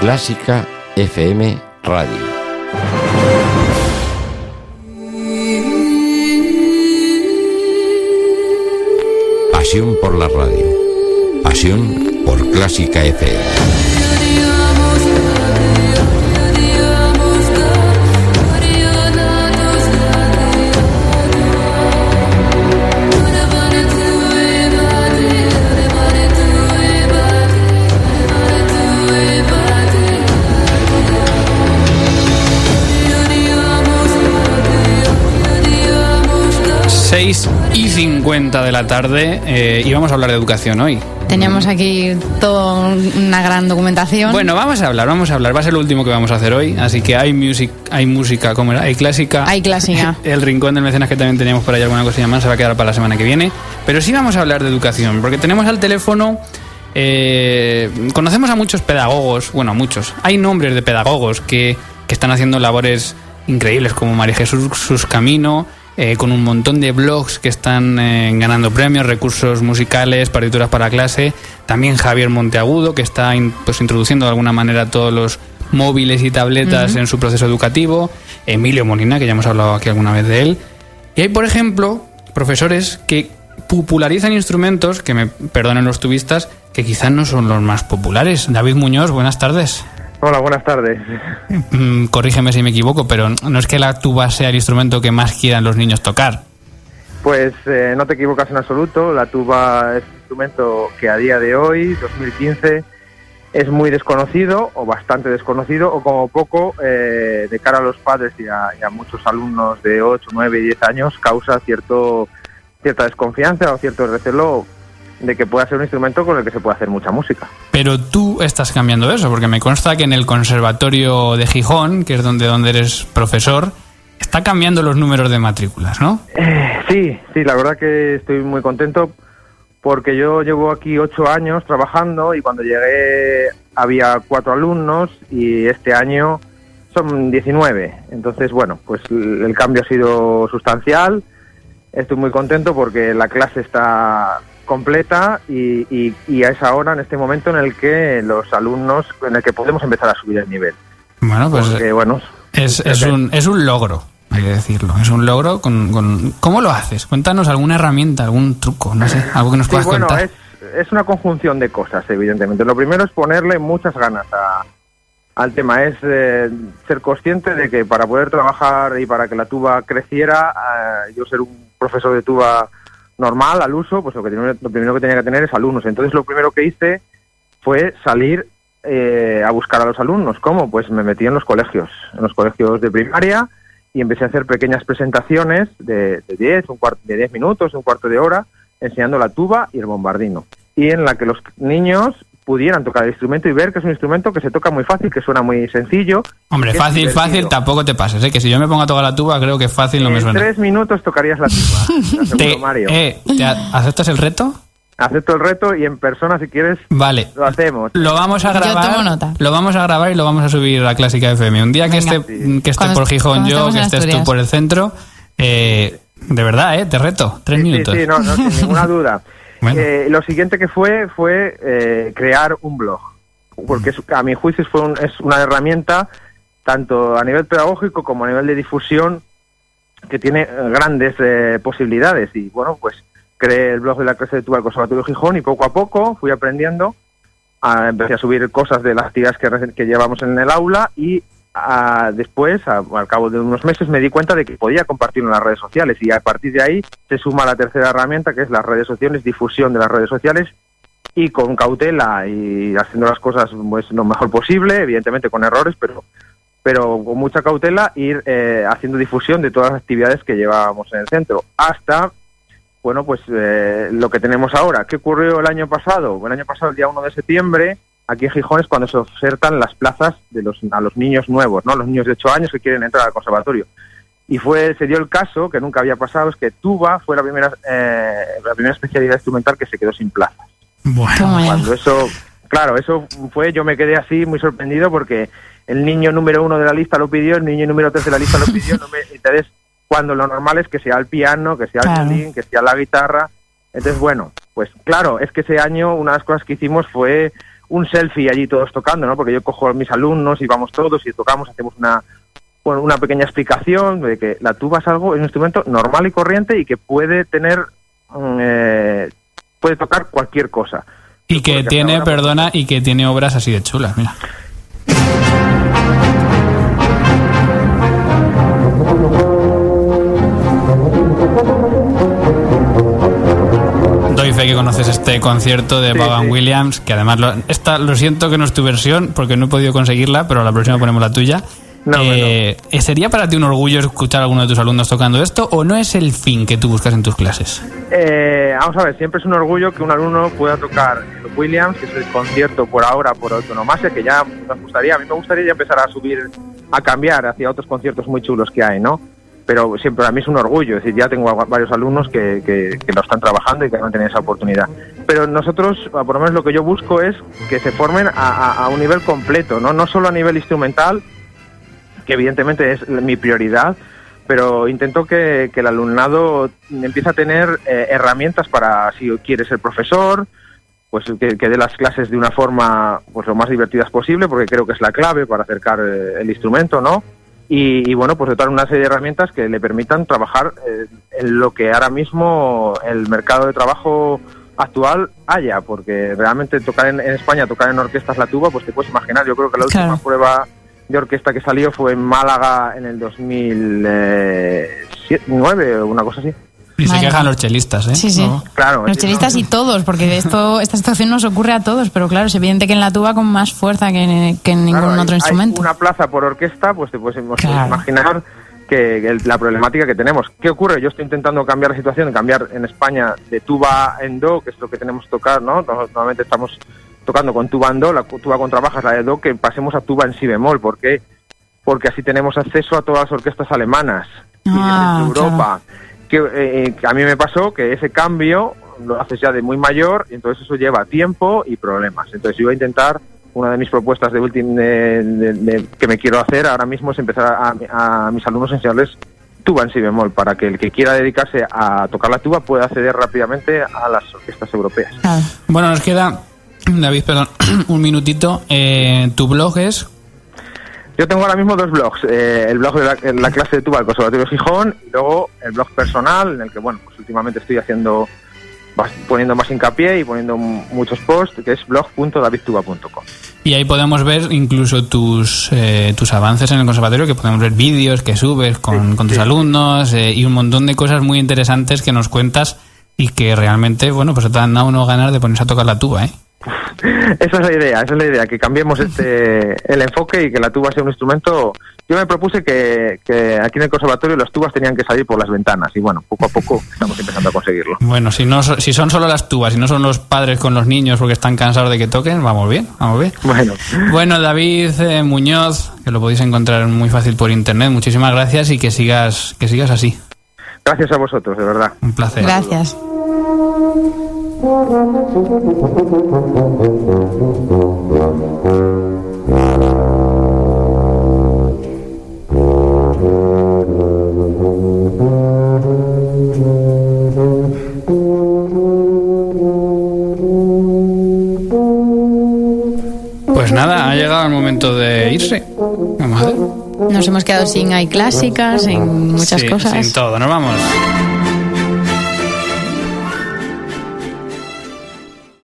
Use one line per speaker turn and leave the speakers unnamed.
Clásica FM Radio. Pasión por la radio. Pasión por Clásica FM.
Y 50 de la tarde eh, y vamos a hablar de educación hoy.
Teníamos aquí toda una gran documentación.
Bueno, vamos a hablar, vamos a hablar. Va a ser lo último que vamos a hacer hoy. Así que hay music, hay música, ¿cómo era? Hay clásica.
Hay clásica.
El rincón del mecenas que también teníamos por ahí alguna cosilla más se va a quedar para la semana que viene. Pero sí vamos a hablar de educación, porque tenemos al teléfono. Eh, conocemos a muchos pedagogos, bueno, muchos. Hay nombres de pedagogos que, que están haciendo labores increíbles, como María Jesús Sus Camino, eh, con un montón de blogs que están eh, ganando premios, recursos musicales, partituras para clase. También Javier Monteagudo, que está pues, introduciendo de alguna manera todos los móviles y tabletas en su proceso educativo. Emilio Molina, que ya hemos hablado aquí alguna vez de él. Y hay, por ejemplo, profesores que popularizan instrumentos, que me perdonen los tubistas, que quizás no son los más populares. David Muñoz, buenas tardes.
Hola, buenas tardes.
Mm, corrígeme si me equivoco, pero no es que la tuba sea el instrumento que más quieran los niños tocar.
Pues eh, no te equivocas en absoluto. La tuba es un instrumento que a día de hoy, 2015, es muy desconocido o bastante desconocido o como poco eh, de cara a los padres y a, y a, muchos alumnos de 8, 9 y 10 años causa cierto cierta desconfianza o cierto recelo de que pueda ser un instrumento con el que se puede hacer mucha música.
Pero tú estás cambiando eso, porque me consta que en el Conservatorio de Gijón, que es donde, donde eres profesor, está cambiando los números de matrículas, ¿no?
Eh, sí, sí, la verdad que estoy muy contento porque yo llevo aquí ocho años trabajando y cuando llegué había cuatro alumnos y este año son 19. Entonces, bueno, pues el cambio ha sido sustancial. Estoy muy contento porque la clase está completa y, y, a esa hora, en este momento en el que los alumnos, en el que podemos empezar a subir el nivel.
Bueno, pues bueno, es, es, un, es un logro, hay que decirlo. Es un logro con, con, ¿Cómo lo haces? Cuéntanos alguna herramienta, algún truco, no sé, algo que nos puedas
bueno,
contar.
Es, es una conjunción de cosas, evidentemente. Lo primero es ponerle muchas ganas a, al tema, es eh, ser consciente de que para poder trabajar y para que la tuba creciera, eh, yo ser un profesor de tuba normal al uso, pues lo, que lo primero que tenía que tener es alumnos. Entonces lo primero que hice fue salir eh, a buscar a los alumnos. ¿Cómo? Pues me metí en los colegios, en los colegios de primaria y empecé a hacer pequeñas presentaciones de, de 10, un cuarto, de 10 minutos, un cuarto de hora, enseñando la tuba y el bombardino. Y en la que los niños pudieran tocar el instrumento y ver que es un instrumento que se toca muy fácil, que suena muy sencillo.
Hombre, fácil, fácil, tampoco te pases, ¿eh? que si yo me pongo a tocar la tuba, creo que fácil no me suena.
En tres minutos tocarías la tuba,
te, Mario. Eh, ¿te ¿Aceptas el reto?
Acepto el reto y en persona, si quieres,
vale.
lo hacemos.
Lo vamos a grabar. Lo vamos a grabar y lo vamos a subir a Clásica FM. Un día que esté, que esté por Gijón yo, que estés tú por el centro, eh, de verdad, ¿eh? Te reto. Tres
sí,
minutos.
Sí, sí, no, no, sin ninguna duda. Bueno. Eh, lo siguiente que fue fue eh, crear un blog, porque es, a mi juicio fue un, es una herramienta tanto a nivel pedagógico como a nivel de difusión que tiene grandes eh, posibilidades. Y bueno pues creé el blog de la clase de tuba del Conservatorio Gijón y poco a poco fui aprendiendo. A, empecé a subir cosas de las actividades que, que llevamos en el aula y a, después, a, al cabo de unos meses, me di cuenta de que podía compartirlo en las redes sociales y a partir de ahí se suma la tercera herramienta que es las redes sociales, difusión de las redes sociales y con cautela y haciendo las cosas pues lo mejor posible, evidentemente con errores, pero pero con mucha cautela ir eh, haciendo difusión de todas las actividades que llevábamos en el centro hasta bueno pues eh, lo que tenemos ahora. ¿Qué ocurrió el año pasado? El año pasado, el día 1 de septiembre, aquí en Gijón es cuando se ofertan las plazas de los, a los niños nuevos, ¿no? Los niños de 8 años que quieren entrar al conservatorio. Y fue, se dio el caso, que nunca había pasado, es que tuba fue la primera, eh, la primera especialidad instrumental que se quedó sin plazas.
Bueno.
Cuando eso, claro, eso fue, yo me quedé así muy sorprendido porque el niño número uno de la lista lo pidió, el niño número tres de la lista lo pidió, no me, entonces cuando lo normal es que sea el piano, que sea el
Claro.
violín, que sea la guitarra. Entonces, bueno, pues claro, es que ese año una de las cosas que hicimos fue un selfie allí todos tocando, ¿no? Porque yo cojo a mis alumnos y vamos todos y tocamos, hacemos una, una pequeña explicación de que la tuba es algo, es un instrumento normal y corriente y que puede tener, mm, eh, puede tocar cualquier cosa.
Y que tiene, perdona, y que tiene obras así de chulas, mira. Conoces este concierto de Bob Williams, que además lo, esta, lo siento que no es tu versión porque no he podido conseguirla, pero la próxima ponemos la tuya. Eh, ¿Sería para ti un orgullo escuchar a alguno de tus alumnos tocando esto o no es el fin que tú buscas en tus clases?
Eh, vamos a ver, siempre es un orgullo que un alumno pueda tocar el Williams, que es el concierto por ahora por autonomasia, que ya nos gustaría, a mí me gustaría ya empezar a subir, a cambiar hacia otros conciertos muy chulos que hay, ¿no? Pero siempre a mí es un orgullo, es decir, ya tengo varios alumnos que, que, lo están trabajando y que van a tener esa oportunidad. Pero nosotros, por lo menos lo que yo busco es que se formen a, a un nivel completo, ¿no? No solo a nivel instrumental, que evidentemente es mi prioridad, pero intento que, el alumnado empiece a tener eh, herramientas para, si quiere ser profesor, pues que, dé las clases de una forma pues lo más divertidas posible, porque creo que es la clave para acercar eh, el instrumento, ¿no? Y, bueno, pues dotar una serie de herramientas que le permitan trabajar eh, en lo que ahora mismo el mercado de trabajo actual haya, porque realmente tocar en, España, tocar en orquestas la tuba, pues te puedes imaginar, yo creo que la última prueba de orquesta que salió fue en Málaga en el 2009 o una cosa así.
Y se quejan los chelistas, ¿eh?
Sí, sí. Claro, los chelistas y todos, porque esto, esta situación nos ocurre a todos, pero claro, es evidente que en la tuba con más fuerza que en, que en ningún otro instrumento.
una plaza por orquesta, pues te puedes imaginar que, la problemática que tenemos. ¿Qué ocurre? Yo estoy intentando cambiar la situación, cambiar en España de tuba en do, que es lo que tenemos que tocar, ¿no? Normalmente estamos tocando con tuba en do, la tuba con trabajas, la de do, que pasemos a tuba en si bemol. ¿Por qué? Porque así tenemos acceso a todas las orquestas alemanas
ah,
de Europa. Que, eh, a mí me pasó que ese cambio lo haces ya de muy mayor y entonces eso lleva tiempo y problemas. Entonces yo voy a intentar, una de mis propuestas de, último que me quiero hacer ahora mismo es empezar a, mis alumnos a enseñarles tuba en si bemol para que el que quiera dedicarse a tocar la tuba pueda acceder rápidamente a las orquestas europeas.
Bueno, nos queda David, perdón, un minutito. Eh, ¿Tu blog es?
Yo tengo ahora mismo dos blogs. Eh, el blog de la, clase de tuba del Conservatorio Gijón y luego el blog personal en el que, bueno, pues últimamente estoy haciendo, poniendo más hincapié y poniendo muchos posts, que es blog.davidtuba.com.
Y ahí podemos ver incluso tus, eh, tus avances en el conservatorio, que podemos ver vídeos que subes con, tus alumnos y un montón de cosas muy interesantes que nos cuentas y que realmente, bueno, pues te han dado uno ganas de ponerse a tocar la tuba, ¿eh?
Esa es la idea, esa es la idea, que cambiemos este el enfoque y que la tuba sea un instrumento. Yo me propuse que, aquí en el conservatorio las tubas tenían que salir por las ventanas y bueno, poco a poco estamos empezando a conseguirlo.
Bueno, si no si son solo las tubas, si no son los padres con los niños porque están cansados de que toquen, vamos bien, vamos bien.
Bueno,
bueno David eh, Muñoz, que lo podéis encontrar muy fácil por internet. Muchísimas gracias y que sigas que sigas así.
Gracias a vosotros, de verdad.
Un placer.
Gracias.
Pues nada, ha llegado el momento de irse.
Nos hemos quedado sin hay clásicas, sin muchas cosas.
Sin todo, nos vamos.